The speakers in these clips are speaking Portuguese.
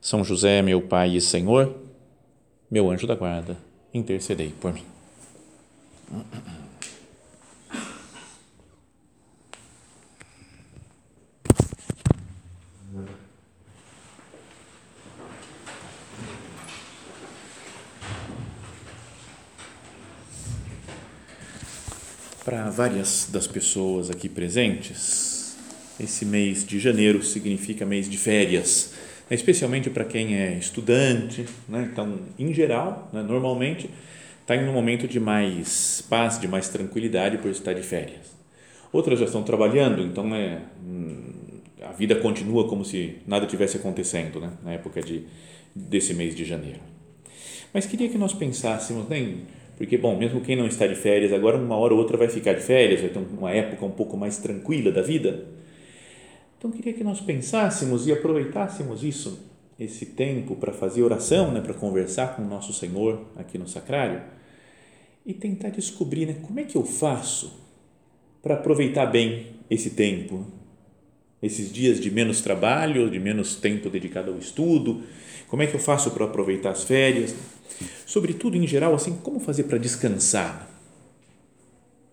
São José, meu Pai e Senhor, meu anjo da guarda, intercedei por mim. Para várias das pessoas aqui presentes, esse mês de janeiro significa mês de férias? Especialmente para quem é estudante. Né? Então, em geral, né? normalmente, está em um momento de mais paz, de mais tranquilidade por estar de férias. Outras já estão trabalhando, então é, a vida continua como se nada tivesse acontecendo né? na época de, desse mês de janeiro. Mas queria que nós pensássemos, né? Porque, bom, mesmo quem não está de férias, agora uma hora ou outra vai ficar de férias, vai ter uma época um pouco mais tranquila da vida. Então, queria que nós pensássemos e aproveitássemos isso, esse tempo, para fazer oração, né, para conversar com o nosso Senhor aqui no sacrário e tentar descobrir né, como é que eu faço para aproveitar bem esse tempo, esses dias de menos trabalho, de menos tempo dedicado ao estudo, como é que eu faço para aproveitar as férias Sobretudo, em geral, assim, como fazer para descansar?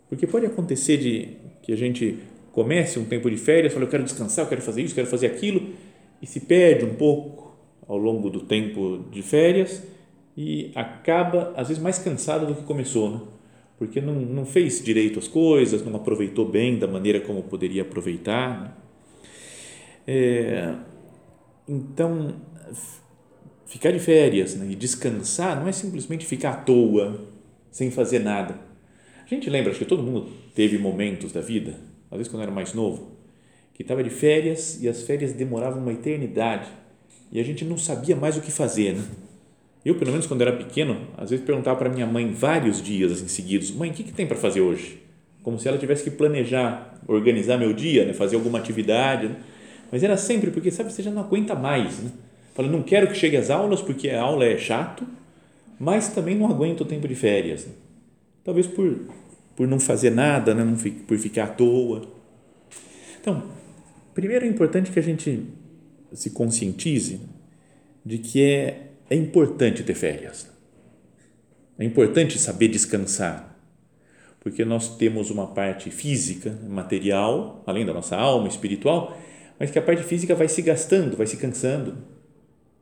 Porque pode acontecer de que a gente comece um tempo de férias, fala, eu quero descansar, eu quero fazer isso, eu quero fazer aquilo, e se perde um pouco ao longo do tempo de férias e acaba, às vezes, mais cansado do que começou, né? porque não, não fez direito as coisas, não aproveitou bem da maneira como poderia aproveitar. Né? É, então, ficar de férias né, e descansar não é simplesmente ficar à toa, sem fazer nada. A gente lembra, acho que todo mundo teve momentos da vida, às vezes quando era mais novo, que estava de férias e as férias demoravam uma eternidade e a gente não sabia mais o que fazer. Né? Eu, pelo menos quando era pequeno, às vezes perguntava para minha mãe vários dias assim, seguidos: Mãe, o que, que tem para fazer hoje? Como se ela tivesse que planejar, organizar meu dia, né? fazer alguma atividade. Né? Mas era sempre porque, sabe, você já não aguenta mais. Né? Fala, não quero que chegue às aulas porque a aula é chato, mas também não aguento o tempo de férias. Talvez por, por não fazer nada, né? por ficar à toa. Então, primeiro é importante que a gente se conscientize de que é, é importante ter férias. É importante saber descansar, porque nós temos uma parte física, material, além da nossa alma espiritual, mas que a parte física vai se gastando, vai se cansando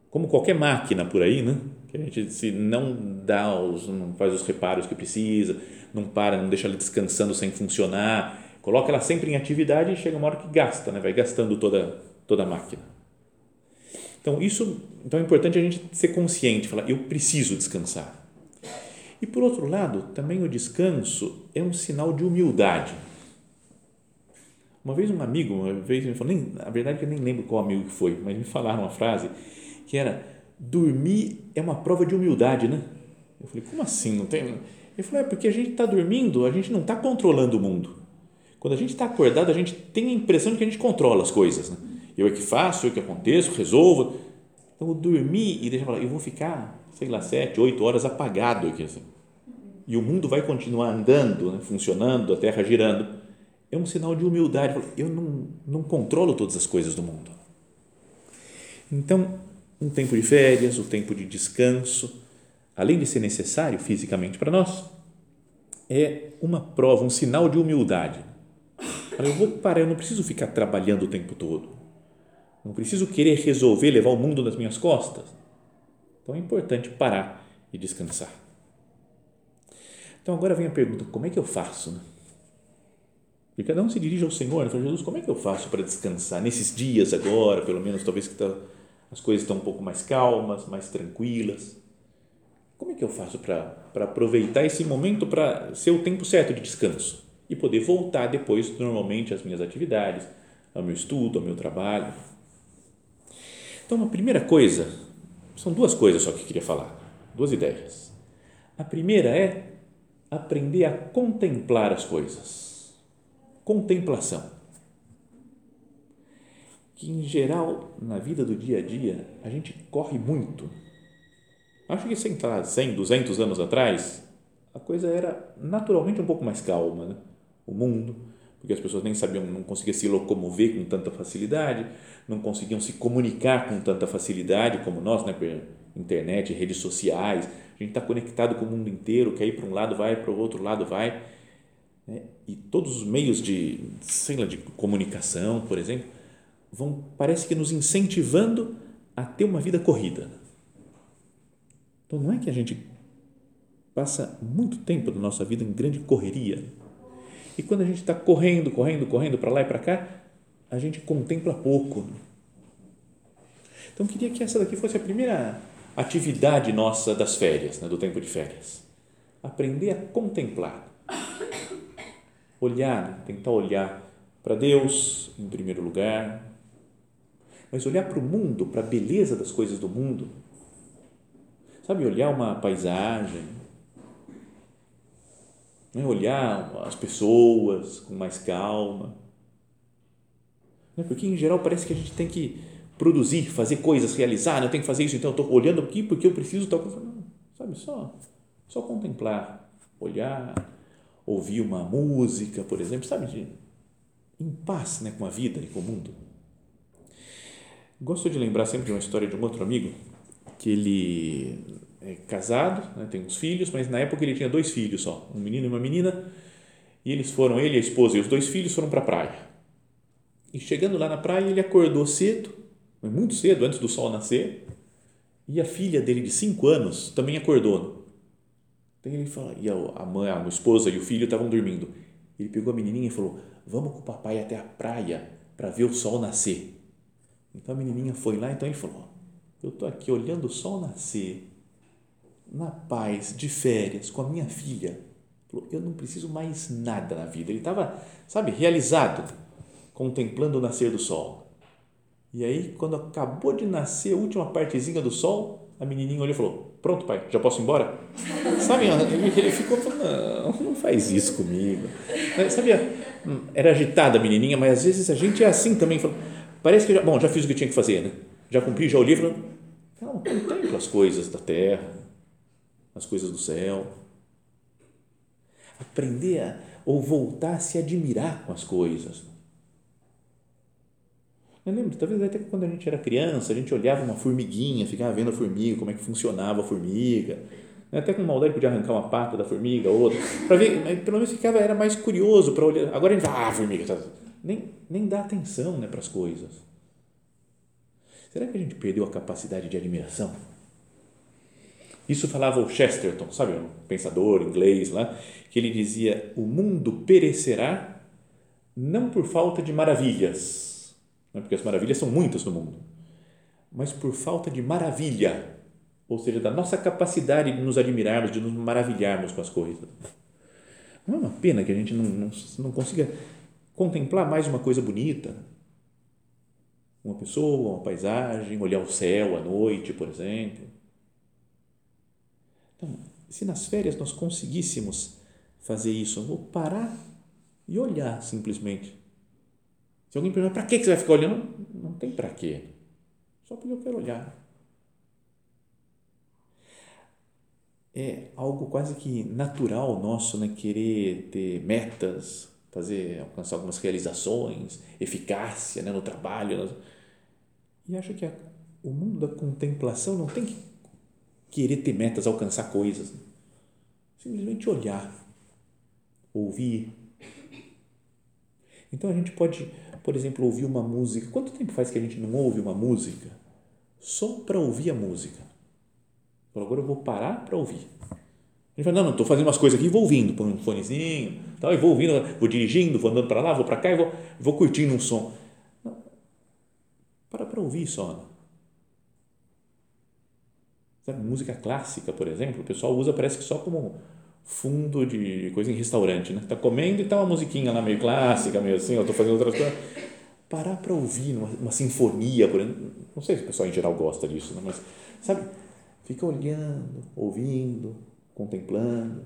como qualquer máquina por aí, né? Que a gente se não dá os, não faz os reparos que precisa, não para, não deixa ela descansando sem funcionar, coloca ela sempre em atividade e chega uma hora que gasta, né? Vai gastando toda toda a máquina. Então isso, então é importante a gente ser consciente, falar eu preciso descansar. E por outro lado, também o descanso é um sinal de humildade. Uma vez um amigo, uma vez me falou, nem, a verdade é que eu nem lembro qual amigo que foi, mas me falaram uma frase que era dormir é uma prova de humildade, né? Eu falei, como assim? Não tem? Ele falou, é porque a gente está dormindo, a gente não está controlando o mundo. Quando a gente está acordado, a gente tem a impressão de que a gente controla as coisas. Né? Eu é que faço, eu é que aconteço, resolvo. Então, dormir e deixa eu falar, eu vou ficar, sei lá, sete, oito horas apagado aqui assim. E o mundo vai continuar andando, né? funcionando, a Terra girando. É um sinal de humildade. Eu não, não controlo todas as coisas do mundo. Então, um tempo de férias, o um tempo de descanso, além de ser necessário fisicamente para nós, é uma prova, um sinal de humildade. Eu vou parar, eu não preciso ficar trabalhando o tempo todo. Não preciso querer resolver levar o mundo nas minhas costas. Então é importante parar e descansar. Então agora vem a pergunta: como é que eu faço? Né? E cada um se dirige ao Senhor, né? fala, Jesus, como é que eu faço para descansar nesses dias agora, pelo menos, talvez que está as coisas estão um pouco mais calmas, mais tranquilas. Como é que eu faço para aproveitar esse momento para ser o tempo certo de descanso e poder voltar depois, normalmente, às minhas atividades, ao meu estudo, ao meu trabalho? Então, a primeira coisa são duas coisas só que eu queria falar, duas ideias. A primeira é aprender a contemplar as coisas. Contemplação. Que em geral, na vida do dia a dia, a gente corre muito. Acho que sei lá, 100, 200 anos atrás, a coisa era naturalmente um pouco mais calma, né? O mundo, porque as pessoas nem sabiam, não conseguiam se locomover com tanta facilidade, não conseguiam se comunicar com tanta facilidade como nós, né? Por internet, redes sociais, a gente está conectado com o mundo inteiro, quer ir para um lado, vai, para o outro lado, vai. Né? E todos os meios de, sei lá, de comunicação, por exemplo, vão, parece que nos incentivando a ter uma vida corrida. Então, não é que a gente passa muito tempo da nossa vida em grande correria. E quando a gente está correndo, correndo, correndo para lá e para cá, a gente contempla pouco. Então, queria que essa daqui fosse a primeira atividade nossa das férias, né, do tempo de férias. Aprender a contemplar. Olhar, tentar olhar para Deus em primeiro lugar, mas olhar para o mundo, para a beleza das coisas do mundo. Sabe, olhar uma paisagem, né? olhar as pessoas com mais calma. Né? Porque, em geral, parece que a gente tem que produzir, fazer coisas, realizar, né? eu tenho que fazer isso, então eu estou olhando aqui porque eu preciso tal coisa. Sabe, só, só contemplar, olhar, ouvir uma música, por exemplo, sabe, de, em paz né, com a vida e com o mundo. Gosto de lembrar sempre de uma história de um outro amigo que ele é casado, né, tem uns filhos, mas na época ele tinha dois filhos só, um menino e uma menina, e eles foram, ele, a esposa e os dois filhos foram para a praia. E chegando lá na praia, ele acordou cedo, muito cedo, antes do sol nascer, e a filha dele de cinco anos também acordou. Então ele falou, e a mãe, a esposa e o filho estavam dormindo. Ele pegou a menininha e falou: Vamos com o papai até a praia para ver o sol nascer. Então a menininha foi lá, então ele falou: Eu estou aqui olhando o sol nascer na paz, de férias, com a minha filha. Eu não preciso mais nada na vida. Ele estava, sabe, realizado, contemplando o nascer do sol. E aí, quando acabou de nascer a última partezinha do sol, a menininha olhou e falou: Pronto, pai, já posso ir embora? Sabe, ele ficou falando: Não, não faz isso comigo. Sabia, era agitada a menininha, mas às vezes a gente é assim também. Parece que já, bom, já fiz o que tinha que fazer, né? Já cumpri, já olhei, falando, não, contempla as coisas da terra, as coisas do céu. Aprender a, ou voltar a se admirar com as coisas. Eu lembro, talvez até quando a gente era criança, a gente olhava uma formiguinha, ficava vendo a formiga, como é que funcionava a formiga, até com maldade podia arrancar uma pata da formiga, outra, para ver, pelo menos ficava, era mais curioso para olhar. Agora a gente fala, ah, formiga, tá. Nem, nem dá atenção né, para as coisas. Será que a gente perdeu a capacidade de admiração? Isso falava o Chesterton, sabe, um pensador inglês lá, que ele dizia: o mundo perecerá não por falta de maravilhas, né, porque as maravilhas são muitas no mundo, mas por falta de maravilha, ou seja, da nossa capacidade de nos admirarmos, de nos maravilharmos com as coisas. Não é uma pena que a gente não, não, não consiga contemplar mais uma coisa bonita? Uma pessoa, uma paisagem, olhar o céu à noite, por exemplo então, se nas férias nós conseguíssemos fazer isso, eu vou parar e olhar simplesmente. Se alguém perguntar, para que você vai ficar olhando? Não, tem para quê. Só porque eu quero olhar. É algo quase que natural nosso, né? Querer ter metas, fazer, alcançar algumas realizações, eficácia né? no trabalho. E acho que a, o mundo da contemplação não tem que querer ter metas, alcançar coisas. Simplesmente olhar, ouvir. Então a gente pode, por exemplo, ouvir uma música. Quanto tempo faz que a gente não ouve uma música? Só para ouvir a música. Agora eu vou parar para ouvir. Gente fala, não, estou fazendo umas coisas aqui, vou ouvindo, põe um fonezinho, tal, e vou ouvindo, vou dirigindo, vou andando para lá, vou para cá e vou, vou curtindo um som. Não, para para ouvir só. Né? Sabe, música clássica, por exemplo, o pessoal usa parece que só como fundo de coisa em restaurante, né? Tá comendo e tá uma musiquinha lá meio clássica, meio assim, eu tô fazendo outras coisas. Parar para ouvir uma, uma, sinfonia, por exemplo, Não sei se o pessoal em geral gosta disso, né? mas, sabe, fica olhando, ouvindo, contemplando.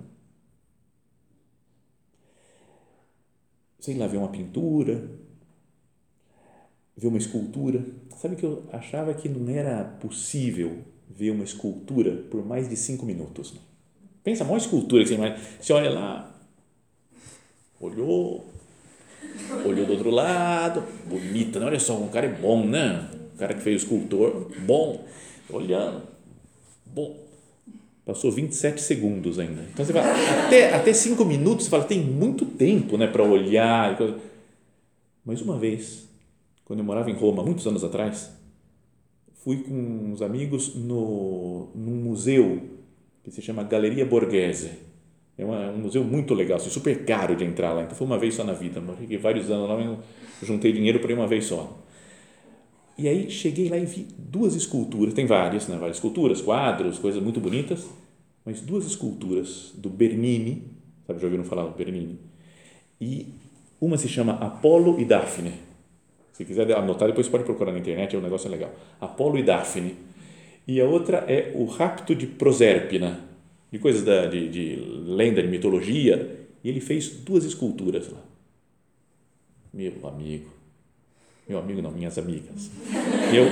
Sei lá, ver uma pintura, ver uma escultura. Sabe que eu achava que não era possível ver uma escultura por mais de cinco minutos. Pensa, a maior escultura que você imagina. Você olha lá, olhou, olhou do outro lado, bonita, né? olha só, um cara é bom, né? O cara que fez o escultor, bom, olhando, bom. Passou 27 segundos ainda. Então você fala, até, até cinco minutos, você fala, tem muito tempo né, para olhar. Mas uma vez, quando eu morava em Roma, muitos anos atrás, fui com uns amigos no, num museu que se chama Galeria Borghese. É um museu muito legal, assim, super caro de entrar lá. Então foi uma vez só na vida. Fiquei vários anos lá, juntei dinheiro para ir uma vez só. E aí cheguei lá e vi duas esculturas, tem várias, né? várias esculturas, quadros, coisas muito bonitas, mas duas esculturas do Bernini, sabe, já ouviram falar do Bernini? E uma se chama Apolo e Daphne. Se quiser anotar, depois pode procurar na internet, é um negócio legal. Apolo e Daphne. E a outra é o Rapto de Proserpina, de coisas da, de, de lenda, de mitologia. E ele fez duas esculturas lá. Meu amigo, meu amigo não, minhas amigas. Eu,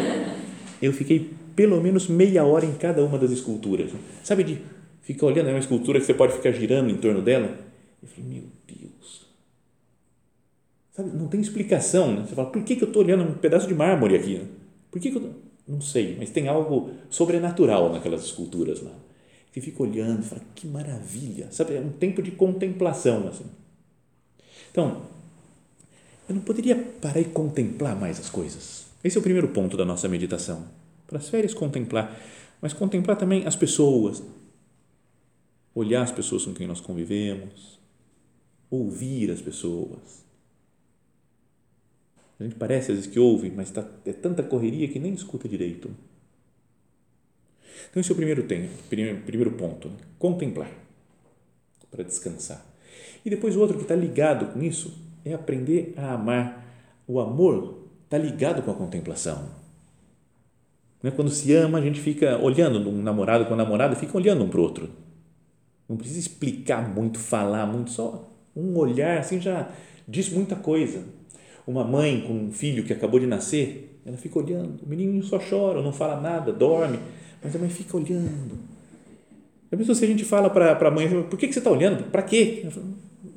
eu fiquei pelo menos meia hora em cada uma das esculturas. Sabe de ficar olhando, é uma escultura que você pode ficar girando em torno dela. Eu falei, meu Deus. Sabe, não tem explicação. Né? Você fala, por que, que eu estou olhando um pedaço de mármore aqui? Por que, que eu Não sei, mas tem algo sobrenatural naquelas esculturas lá. Que fica olhando fala, que maravilha. Sabe, é um tempo de contemplação. Assim. Então, eu não poderia parar e contemplar mais as coisas. Esse é o primeiro ponto da nossa meditação. Para as férias, contemplar, mas contemplar também as pessoas, olhar as pessoas com quem nós convivemos, ouvir as pessoas. A gente parece às vezes que ouve, mas tá, é tanta correria que nem escuta direito. Então, esse é o primeiro, tempo, primeiro, primeiro ponto: contemplar, para descansar. E depois o outro que está ligado com isso é aprender a amar. O amor está ligado com a contemplação. Né? Quando se ama, a gente fica olhando um namorado com a namorada, fica olhando um para o outro. Não precisa explicar muito, falar muito, só um olhar assim já diz muita coisa. Uma mãe com um filho que acabou de nascer, ela fica olhando. O menino só chora, não fala nada, dorme, mas a mãe fica olhando. A pessoa, se a gente fala para a mãe, por que, que você está olhando? Para quê? Falo,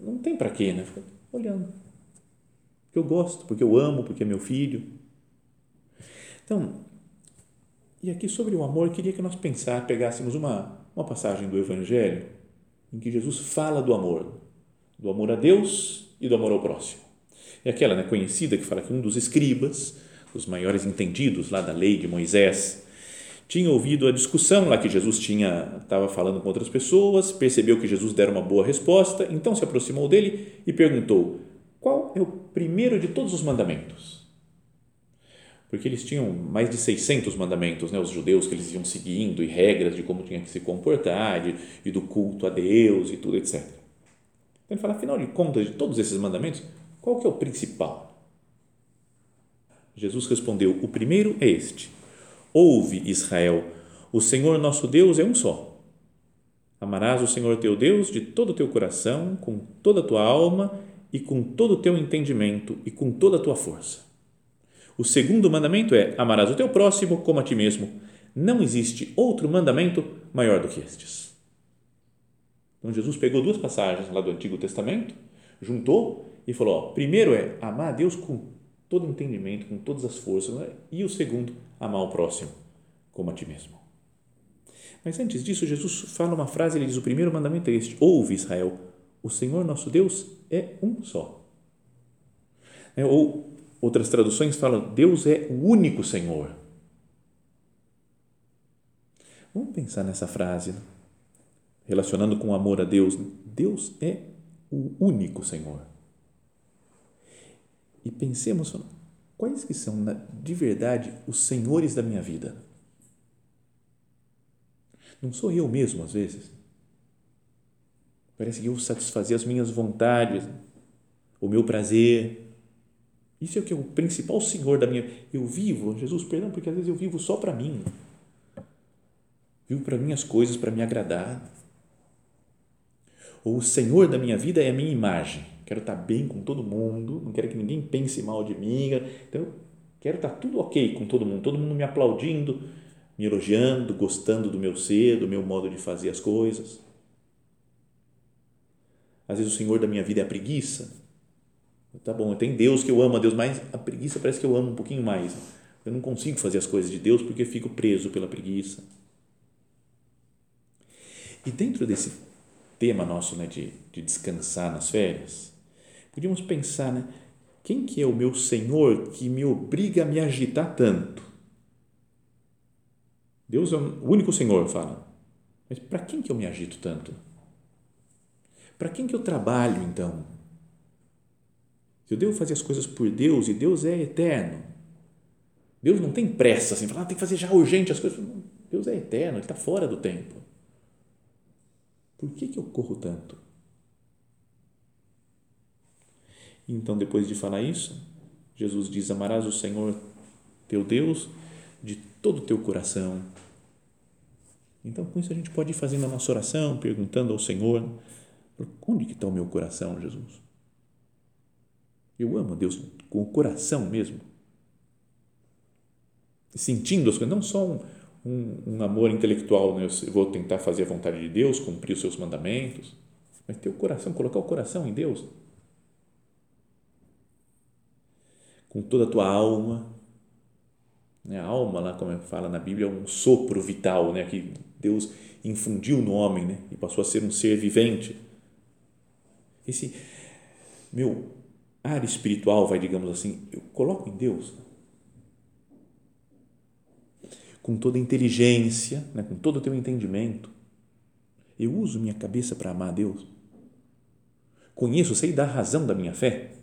não tem para quê, né? Olhando. Porque eu gosto, porque eu amo, porque é meu filho. Então, e aqui sobre o amor, eu queria que nós pensar, pegássemos uma, uma passagem do Evangelho em que Jesus fala do amor, do amor a Deus e do amor ao próximo. É aquela né, conhecida que fala que um dos escribas, os maiores entendidos lá da lei de Moisés, tinha ouvido a discussão lá que Jesus tinha estava falando com outras pessoas, percebeu que Jesus dera uma boa resposta, então se aproximou dele e perguntou: qual é o primeiro de todos os mandamentos? Porque eles tinham mais de 600 mandamentos, né, os judeus que eles iam seguindo e regras de como tinha que se comportar de, e do culto a Deus e tudo, etc. Então ele fala, afinal de contas, de todos esses mandamentos, qual que é o principal? Jesus respondeu, o primeiro é este, ouve Israel, o Senhor nosso Deus é um só. Amarás o Senhor teu Deus de todo o teu coração, com toda a tua alma e com todo o teu entendimento e com toda a tua força. O segundo mandamento é: amarás o teu próximo como a ti mesmo. Não existe outro mandamento maior do que estes. Então Jesus pegou duas passagens lá do Antigo Testamento, juntou e falou: ó, primeiro é amar a Deus com todo entendimento, com todas as forças, né? e o segundo, amar o próximo como a ti mesmo. Mas antes disso, Jesus fala uma frase, ele diz: o primeiro mandamento é este: ouve Israel, o Senhor nosso Deus é um só. É, ou outras traduções falam, Deus é o único Senhor. Vamos pensar nessa frase, né? relacionando com o amor a Deus. Deus é o único Senhor. E pensemos quais que são de verdade os senhores da minha vida. Não sou eu mesmo às vezes Parece que eu satisfazer as minhas vontades, o meu prazer. Isso é o que é o principal Senhor da minha. Eu vivo, Jesus, perdão, porque às vezes eu vivo só para mim. Vivo para minhas coisas, para me agradar. Ou o Senhor da minha vida é a minha imagem. Quero estar bem com todo mundo, não quero que ninguém pense mal de mim. Então, quero estar tudo ok com todo mundo, todo mundo me aplaudindo, me elogiando, gostando do meu ser, do meu modo de fazer as coisas. Às vezes o Senhor da minha vida é a preguiça. Tá bom, tem Deus que eu amo a Deus, mas a preguiça parece que eu amo um pouquinho mais. Eu não consigo fazer as coisas de Deus porque fico preso pela preguiça. E dentro desse tema nosso né, de, de descansar nas férias, podíamos pensar, né, quem que é o meu Senhor que me obriga a me agitar tanto? Deus é o único Senhor, fala. Mas para quem que eu me agito tanto? Para quem que eu trabalho, então? Se eu devo fazer as coisas por Deus e Deus é eterno, Deus não tem pressa assim, falar, ah, tem que fazer já urgente as coisas. Deus é eterno, Ele está fora do tempo. Por que, que eu corro tanto? Então, depois de falar isso, Jesus diz: Amarás o Senhor teu Deus de todo o teu coração. Então, com isso, a gente pode ir fazendo a nossa oração, perguntando ao Senhor: onde que está o meu coração, Jesus? Eu amo a Deus com o coração mesmo. Sentindo as coisas, não só um, um, um amor intelectual, né? eu vou tentar fazer a vontade de Deus, cumprir os seus mandamentos, mas ter o coração, colocar o coração em Deus com toda a tua alma. Né? A alma, lá como fala na Bíblia, é um sopro vital né? que Deus infundiu no homem né? e passou a ser um ser vivente. Esse meu ar espiritual, vai, digamos assim, eu coloco em Deus com toda a inteligência, né? com todo o teu entendimento. Eu uso minha cabeça para amar a Deus. Conheço, sei dar razão da minha fé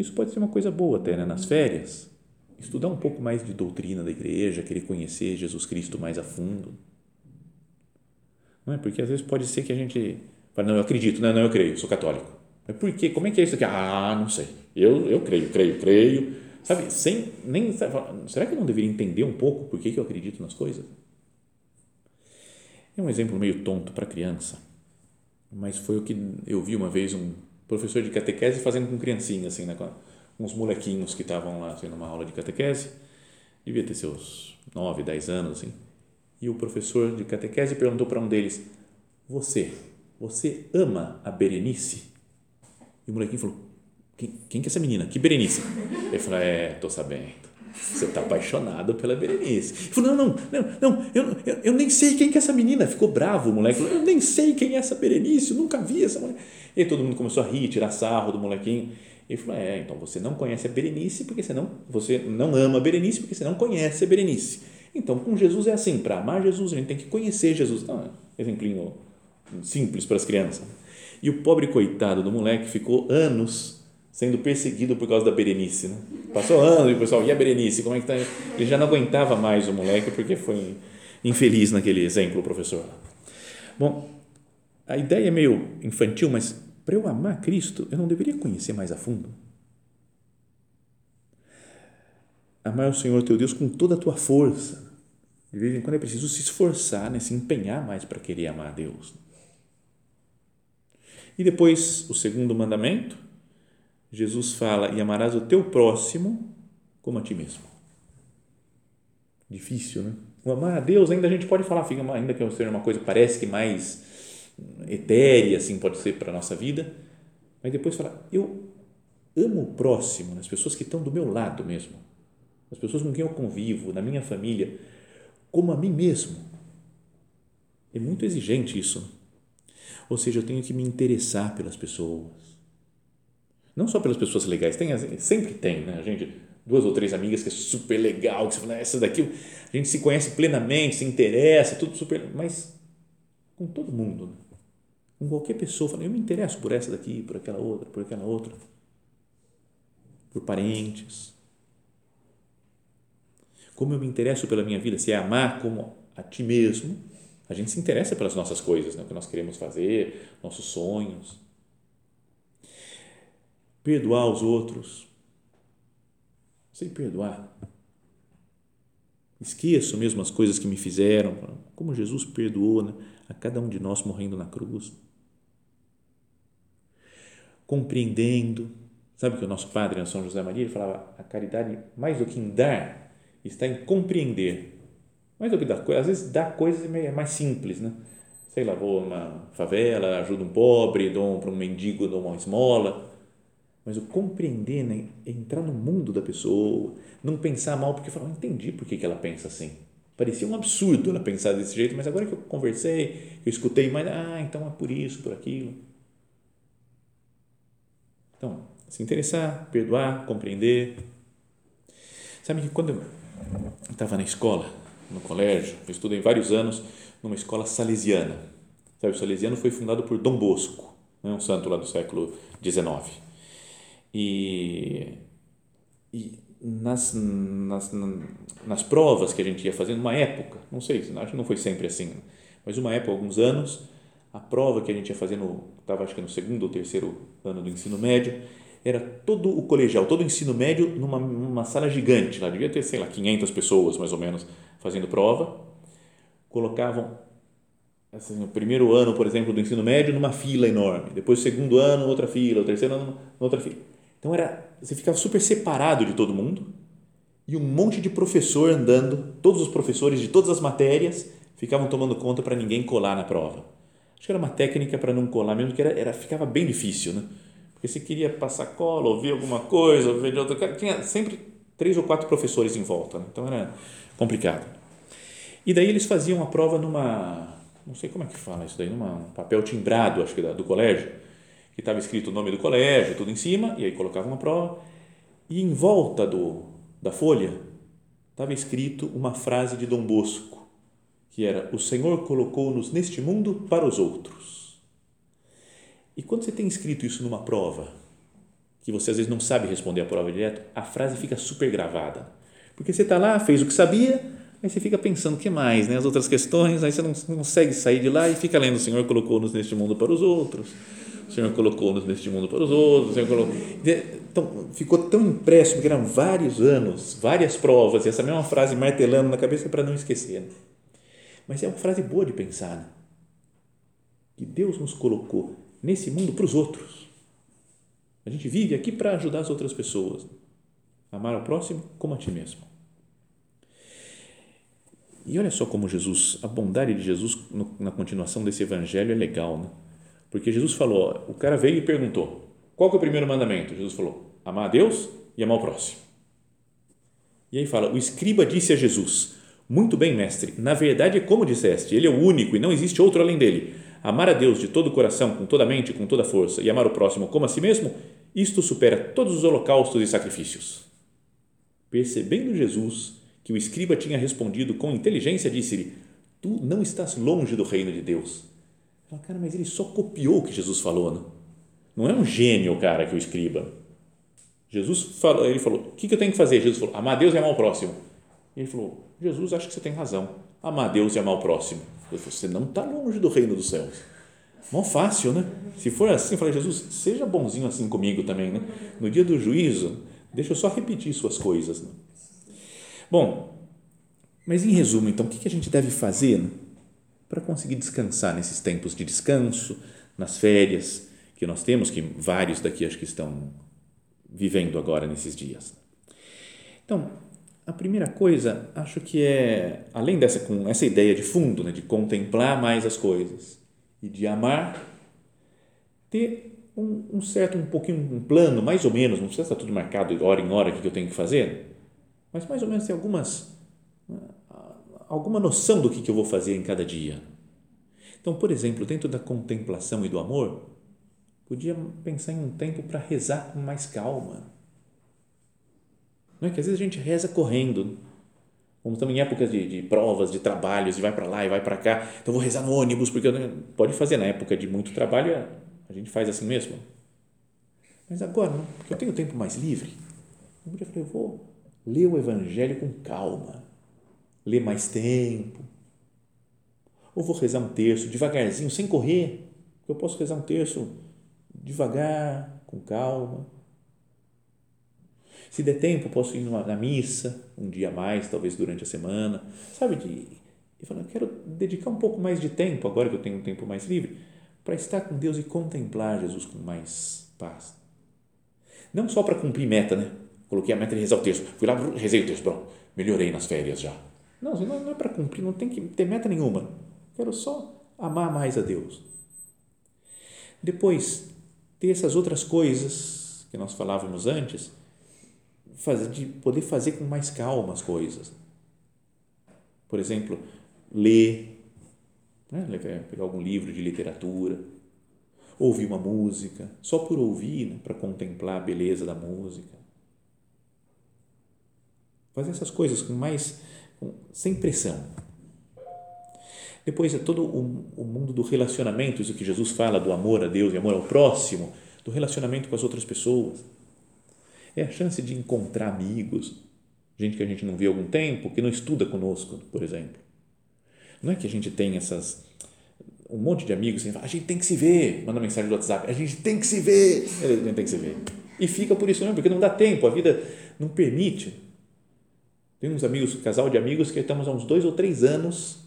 isso pode ser uma coisa boa até, né? nas férias. Estudar um pouco mais de doutrina da igreja, querer conhecer Jesus Cristo mais a fundo. Não é? Porque às vezes pode ser que a gente fale, não, eu acredito, não, não, eu creio, sou católico. Mas por quê? Como é que é isso aqui? Ah, não sei. Eu, eu creio, creio, creio. Sabe, sem nem. Será que eu não deveria entender um pouco por que, que eu acredito nas coisas? É um exemplo meio tonto para criança, mas foi o que eu vi uma vez um professor de catequese fazendo com criancinhas, assim, né, com uns molequinhos que estavam lá tendo uma aula de catequese, devia ter seus 9, 10 anos, assim, e o professor de catequese perguntou para um deles, você, você ama a Berenice? E o molequinho falou, quem, quem que é essa menina? Que Berenice? Ele falou, é, tô sabendo você está apaixonado pela Berenice. Ele falou, não, não, não, não eu, eu, eu, nem sei quem que é essa menina. Ficou bravo o moleque. Falou, eu nem sei quem é essa Berenice, eu nunca vi essa mulher. E todo mundo começou a rir, tirar sarro do molequinho. Ele falou, é, então você não conhece a Berenice porque você não, você não ama a Berenice porque você não conhece a Berenice. Então, com Jesus é assim, para amar Jesus, a gente tem que conhecer Jesus. Não, exemplinho simples para as crianças. E o pobre coitado do moleque ficou anos sendo perseguido por causa da Berenice. Né? Passou anos e o pessoal, e a Berenice? Como é que tá? Ele já não aguentava mais o moleque porque foi infeliz naquele exemplo, professor. Bom, a ideia é meio infantil, mas para eu amar Cristo, eu não deveria conhecer mais a fundo. Amar o Senhor teu Deus com toda a tua força. De vez em quando é preciso se esforçar, né? se empenhar mais para querer amar a Deus. E depois, o segundo mandamento, Jesus fala: e amarás o teu próximo como a ti mesmo. Difícil, né? O amar a Deus ainda a gente pode falar, fica ainda que seja uma coisa parece que mais etérea, assim pode ser para a nossa vida, mas depois falar: eu amo o próximo, as pessoas que estão do meu lado mesmo, as pessoas com quem eu convivo, na minha família, como a mim mesmo. É muito exigente isso. Ou seja, eu tenho que me interessar pelas pessoas não só pelas pessoas legais, tem, sempre tem, né? A gente, duas ou três amigas que é super legal, que você fala, ah, essa daqui, a gente se conhece plenamente, se interessa, tudo super, mas com todo mundo, né? com qualquer pessoa, fala, eu me interesso por essa daqui, por aquela outra, por aquela outra, por parentes. Como eu me interesso pela minha vida, se é amar como a ti mesmo, a gente se interessa pelas nossas coisas, né? o que nós queremos fazer, nossos sonhos perdoar os outros, sei perdoar. Esqueço mesmo as coisas que me fizeram, como Jesus perdoou né, a cada um de nós morrendo na cruz. Compreendendo, sabe que o nosso padre, São José Maria, ele falava: a caridade, mais do que em dar, está em compreender. Mais do que dar coisas, às vezes dar coisas é mais simples, né? Sei lá, vou numa favela, ajudo um pobre, dou para um mendigo, dou uma esmola mas o compreender, né, entrar no mundo da pessoa, não pensar mal, porque não entendi por que, que ela pensa assim. Parecia um absurdo ela pensar desse jeito, mas agora que eu conversei, eu escutei mais, ah, então é por isso, por aquilo. Então, se interessar, perdoar, compreender. Sabe que quando eu estava na escola, no colégio, eu estudei vários anos numa escola salesiana. Sabe, o salesiano foi fundado por Dom Bosco, né, um santo lá do século XIX e, e nas, nas, nas provas que a gente ia fazendo, uma época, não sei, acho que não foi sempre assim, mas uma época, alguns anos, a prova que a gente ia fazendo, estava acho que no segundo ou terceiro ano do ensino médio, era todo o colegial, todo o ensino médio numa, numa sala gigante, lá devia ter, sei lá, 500 pessoas mais ou menos fazendo prova, colocavam assim, o primeiro ano, por exemplo, do ensino médio numa fila enorme, depois segundo ano outra fila, o terceiro ano outra fila então era, você ficava super separado de todo mundo e um monte de professor andando, todos os professores de todas as matérias ficavam tomando conta para ninguém colar na prova. Acho que era uma técnica para não colar mesmo, que era, era ficava bem difícil, né? Porque você queria passar cola, ouvir alguma coisa, ouvir outra coisa, tinha sempre três ou quatro professores em volta, né? então era complicado. E daí eles faziam a prova numa, não sei como é que fala isso daí, num papel timbrado, acho que do colégio, que estava escrito o nome do colégio, tudo em cima, e aí colocava uma prova, e em volta do, da folha estava escrito uma frase de Dom Bosco, que era: O Senhor colocou-nos neste mundo para os outros. E quando você tem escrito isso numa prova, que você às vezes não sabe responder a prova direto, a frase fica super gravada. Porque você está lá, fez o que sabia, aí você fica pensando o que mais, né? as outras questões, aí você não, não consegue sair de lá e fica lendo: O Senhor colocou-nos neste mundo para os outros o Senhor colocou-nos neste mundo para os outros, o Senhor colocou... Então, ficou tão impresso, porque eram vários anos, várias provas, e essa mesma frase martelando na cabeça para não esquecer. Mas é uma frase boa de pensar, né? que Deus nos colocou nesse mundo para os outros. A gente vive aqui para ajudar as outras pessoas. Amar ao próximo como a ti mesmo. E olha só como Jesus, a bondade de Jesus na continuação desse evangelho é legal, né? Porque Jesus falou, o cara veio e perguntou, qual é o primeiro mandamento? Jesus falou, amar a Deus e amar o próximo. E aí fala, o escriba disse a Jesus, muito bem, mestre, na verdade é como disseste, ele é o único e não existe outro além dele. Amar a Deus de todo o coração, com toda a mente, com toda a força e amar o próximo como a si mesmo, isto supera todos os holocaustos e sacrifícios. Percebendo Jesus que o escriba tinha respondido com inteligência, disse-lhe, tu não estás longe do reino de Deus Fala, cara, mas ele só copiou o que Jesus falou, né? Não é um gênio, cara, que o escriba. Jesus falou, ele falou, o que, eu tenho que fazer? Jesus falou, amar Deus e amar o próximo. ele falou, Jesus, acho que você tem razão. Amar Deus e amar o próximo. Ele falou, você não está longe do reino dos céus. Mó fácil, né? Se for assim, eu falei, Jesus, seja bonzinho assim comigo também, né? No dia do juízo, deixa eu só repetir suas coisas. Né? Bom, mas em resumo, então, o que a gente deve fazer? Né? Para conseguir descansar nesses tempos de descanso, nas férias que nós temos, que vários daqui acho que estão vivendo agora nesses dias. Então, a primeira coisa, acho que é, além dessa com essa ideia de fundo, né, de contemplar mais as coisas e de amar, ter um, um, certo, um pouquinho, um plano, mais ou menos, não precisa estar tudo marcado hora em hora o que eu tenho que fazer, mas mais ou menos tem algumas alguma noção do que, eu vou fazer em cada dia. Então, por exemplo, dentro da contemplação e do amor, podia pensar em um tempo para rezar com mais calma. Não é que às vezes a gente reza correndo, como estamos em épocas de, de provas, de trabalhos, e vai para lá e vai para cá, então vou rezar no ônibus, porque pode fazer na época de muito trabalho, a gente faz assim mesmo. Mas agora, porque eu tenho tempo mais livre, eu eu vou ler o Evangelho com calma ler mais tempo. Ou vou rezar um terço devagarzinho, sem correr. Eu posso rezar um terço devagar, com calma. Se der tempo, posso ir na missa, um dia a mais, talvez durante a semana, sabe? De, e falando, quero dedicar um pouco mais de tempo, agora que eu tenho um tempo mais livre, para estar com Deus e contemplar Jesus com mais paz. Não só para cumprir meta, né? Coloquei a meta de rezar o texto, fui lá, rezei o texto, pronto, melhorei nas férias já. Não, não é para cumprir, não tem que ter meta nenhuma. Quero só amar mais a Deus. Depois, ter essas outras coisas que nós falávamos antes, fazer, de poder fazer com mais calma as coisas. Por exemplo, ler, né? pegar algum livro de literatura, ouvir uma música, só por ouvir, né? para contemplar a beleza da música. Fazer essas coisas com mais, sem pressão. Depois é todo o, o mundo do relacionamento, isso que Jesus fala do amor a Deus e amor ao próximo, do relacionamento com as outras pessoas. É a chance de encontrar amigos, gente que a gente não vê há algum tempo, que não estuda conosco, por exemplo. Não é que a gente tem essas um monte de amigos que a gente tem que se ver, manda mensagem do WhatsApp, a gente tem que se ver, a gente tem que se ver. E fica por isso mesmo, porque não dá tempo, a vida não permite. Tem uns amigos, casal de amigos que estamos há uns dois ou três anos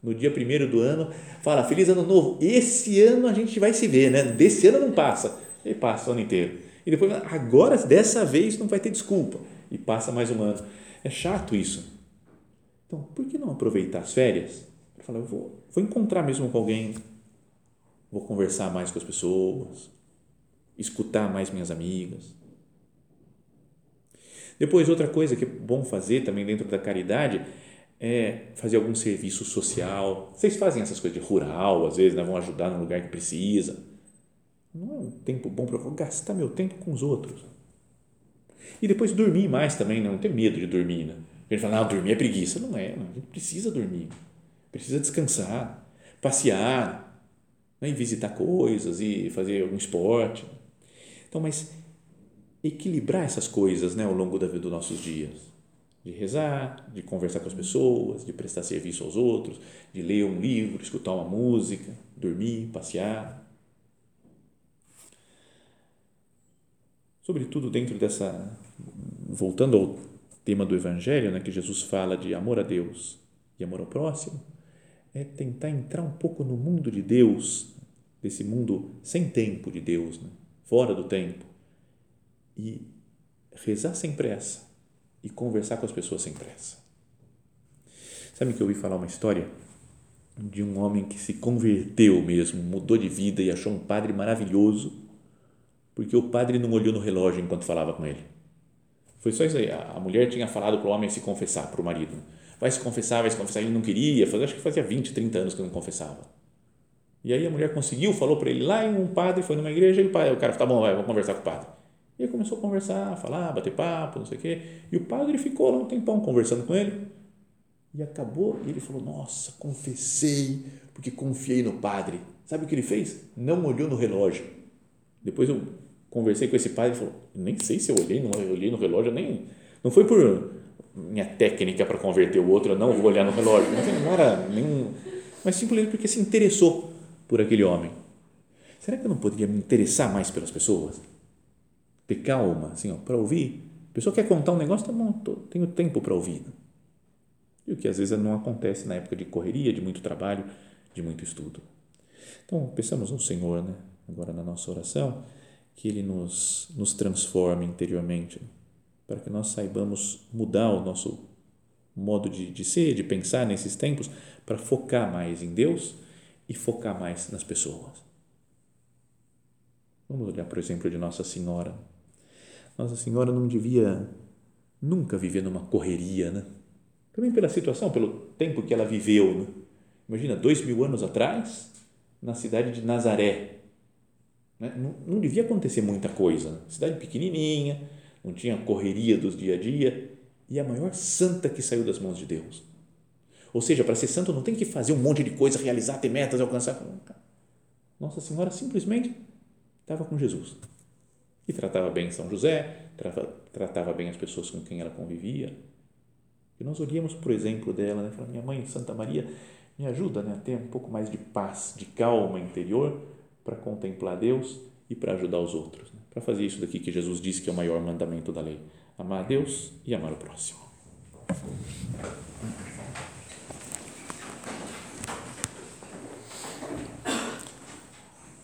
no dia primeiro do ano, fala feliz ano novo. Esse ano a gente vai se ver, né? Desse ano não passa, e passa o ano inteiro. E depois agora dessa vez não vai ter desculpa e passa mais um ano. É chato isso. Então, por que não aproveitar as férias? Para falar, eu vou, vou encontrar mesmo com alguém, vou conversar mais com as pessoas, escutar mais minhas amigas. Depois, outra coisa que é bom fazer também dentro da caridade é fazer algum serviço social. Vocês fazem essas coisas de rural, às vezes, né? vão ajudar no lugar que precisa. Não é um tempo bom para gastar meu tempo com os outros. E depois dormir mais também, né? não ter medo de dormir. Né? Gente fala, não, dormir é preguiça. Não é, a gente precisa dormir, precisa descansar, passear, né? e visitar coisas e fazer algum esporte. Então, mas equilibrar essas coisas né, ao longo da dos nossos dias de rezar, de conversar com as pessoas, de prestar serviço aos outros, de ler um livro, escutar uma música, dormir, passear. Sobretudo dentro dessa, voltando ao tema do Evangelho, né, que Jesus fala de amor a Deus e amor ao próximo, é tentar entrar um pouco no mundo de Deus, desse mundo sem tempo de Deus, né, fora do tempo, e rezar sem pressa, e conversar com as pessoas sem pressa. Sabe que eu ouvi falar uma história de um homem que se converteu mesmo, mudou de vida e achou um padre maravilhoso, porque o padre não olhou no relógio enquanto falava com ele. Foi só isso aí. A mulher tinha falado para o homem se confessar, para o marido. Vai se confessar, vai se confessar. Ele não queria, acho que fazia 20, 30 anos que não confessava. E aí a mulher conseguiu, falou para ele lá em um padre, foi numa igreja, e o cara, tá bom, vai, vou conversar com o padre. E ele começou a conversar, a falar, bater papo, não sei o quê. E o padre ficou lá um tempão conversando com ele. E acabou, e ele falou: Nossa, confessei, porque confiei no padre. Sabe o que ele fez? Não olhou no relógio. Depois eu conversei com esse padre e falou: Nem sei se eu olhei, não olhei no relógio, nem. Não foi por minha técnica para converter o outro, eu não vou olhar no relógio. Não era nenhum. Mas simplesmente porque se interessou por aquele homem. Será que eu não poderia me interessar mais pelas pessoas? Ter calma, assim, para ouvir. A pessoa quer contar um negócio, tá bom, tô, tenho tempo para ouvir. E o que às vezes não acontece na época de correria, de muito trabalho, de muito estudo. Então, pensamos no Senhor, né? agora na nossa oração, que Ele nos, nos transforme interiormente, para que nós saibamos mudar o nosso modo de, de ser, de pensar nesses tempos, para focar mais em Deus e focar mais nas pessoas. Vamos olhar, por exemplo, de Nossa Senhora. Nossa Senhora não devia nunca viver numa correria, né? Também pela situação, pelo tempo que ela viveu. Né? Imagina, dois mil anos atrás, na cidade de Nazaré. Né? Não, não, devia acontecer muita coisa. Né? Cidade pequenininha, não tinha correria dos dia a dia. E a maior santa que saiu das mãos de Deus. Ou seja, para ser santo não tem que fazer um monte de coisa, realizar, ter metas, alcançar. Nossa Senhora simplesmente estava com Jesus e tratava bem São José, tratava bem as pessoas com quem ela convivia. E nós olhamos por exemplo dela, né? Minha mãe Santa Maria me ajuda né, a ter um pouco mais de paz, de calma interior para contemplar Deus e para ajudar os outros. Né? Para fazer isso daqui que Jesus disse que é o maior mandamento da lei: amar a Deus e amar o próximo.